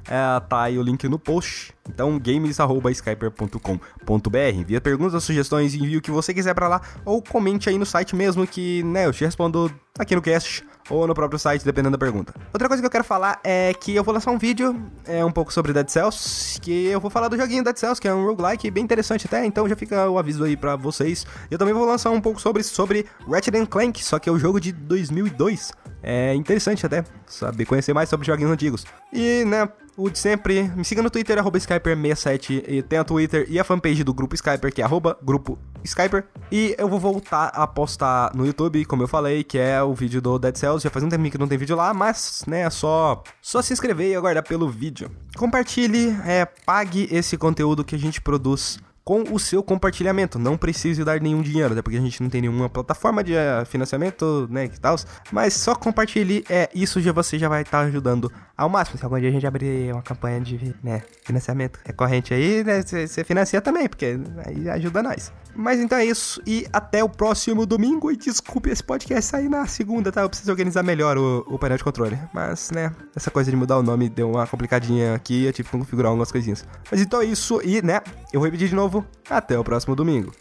É, tá aí o link no post. Então, games.skyper.com.br. Envia perguntas, sugestões, envie o que você quiser para lá. Ou comente aí no site mesmo que, né, eu te respondo aqui no cast ou no próprio site, dependendo da pergunta. Outra coisa que eu quero falar é que eu vou lançar um vídeo é um pouco sobre Dead Cells, que eu vou falar do joguinho Dead Cells, que é um roguelike bem interessante até, então já fica o aviso aí para vocês. Eu também vou lançar um pouco sobre, sobre Ratchet Clank, só que é o jogo de 2002. É interessante até saber conhecer mais sobre joguinhos antigos. E, né, o de sempre, me siga no Twitter, arroba Skyper67, e tem a Twitter e a fanpage do grupo Skyper, que é arroba grupo Skyper. E eu vou voltar a postar no YouTube, como eu falei, que é o vídeo do Dead Cells. Já faz um tempo que não tem vídeo lá, mas, né, é só, só se inscrever e aguardar pelo vídeo. Compartilhe, é, pague esse conteúdo que a gente produz com o seu compartilhamento. Não precise dar nenhum dinheiro, até porque a gente não tem nenhuma plataforma de eh, financiamento, né, que tal. Mas só compartilhe, é, isso já você já vai estar tá ajudando ao máximo. Se algum dia a gente abrir uma campanha de, né, financiamento recorrente aí, né, você financia também, porque aí ajuda nós. Mas então é isso, e até o próximo domingo. E desculpe esse podcast sair na segunda, tá? Eu preciso organizar melhor o, o painel de controle. Mas, né, essa coisa de mudar o nome deu uma complicadinha aqui, eu tive que configurar algumas coisinhas. Mas então é isso, e, né, eu vou repetir de novo novo. Até o próximo domingo.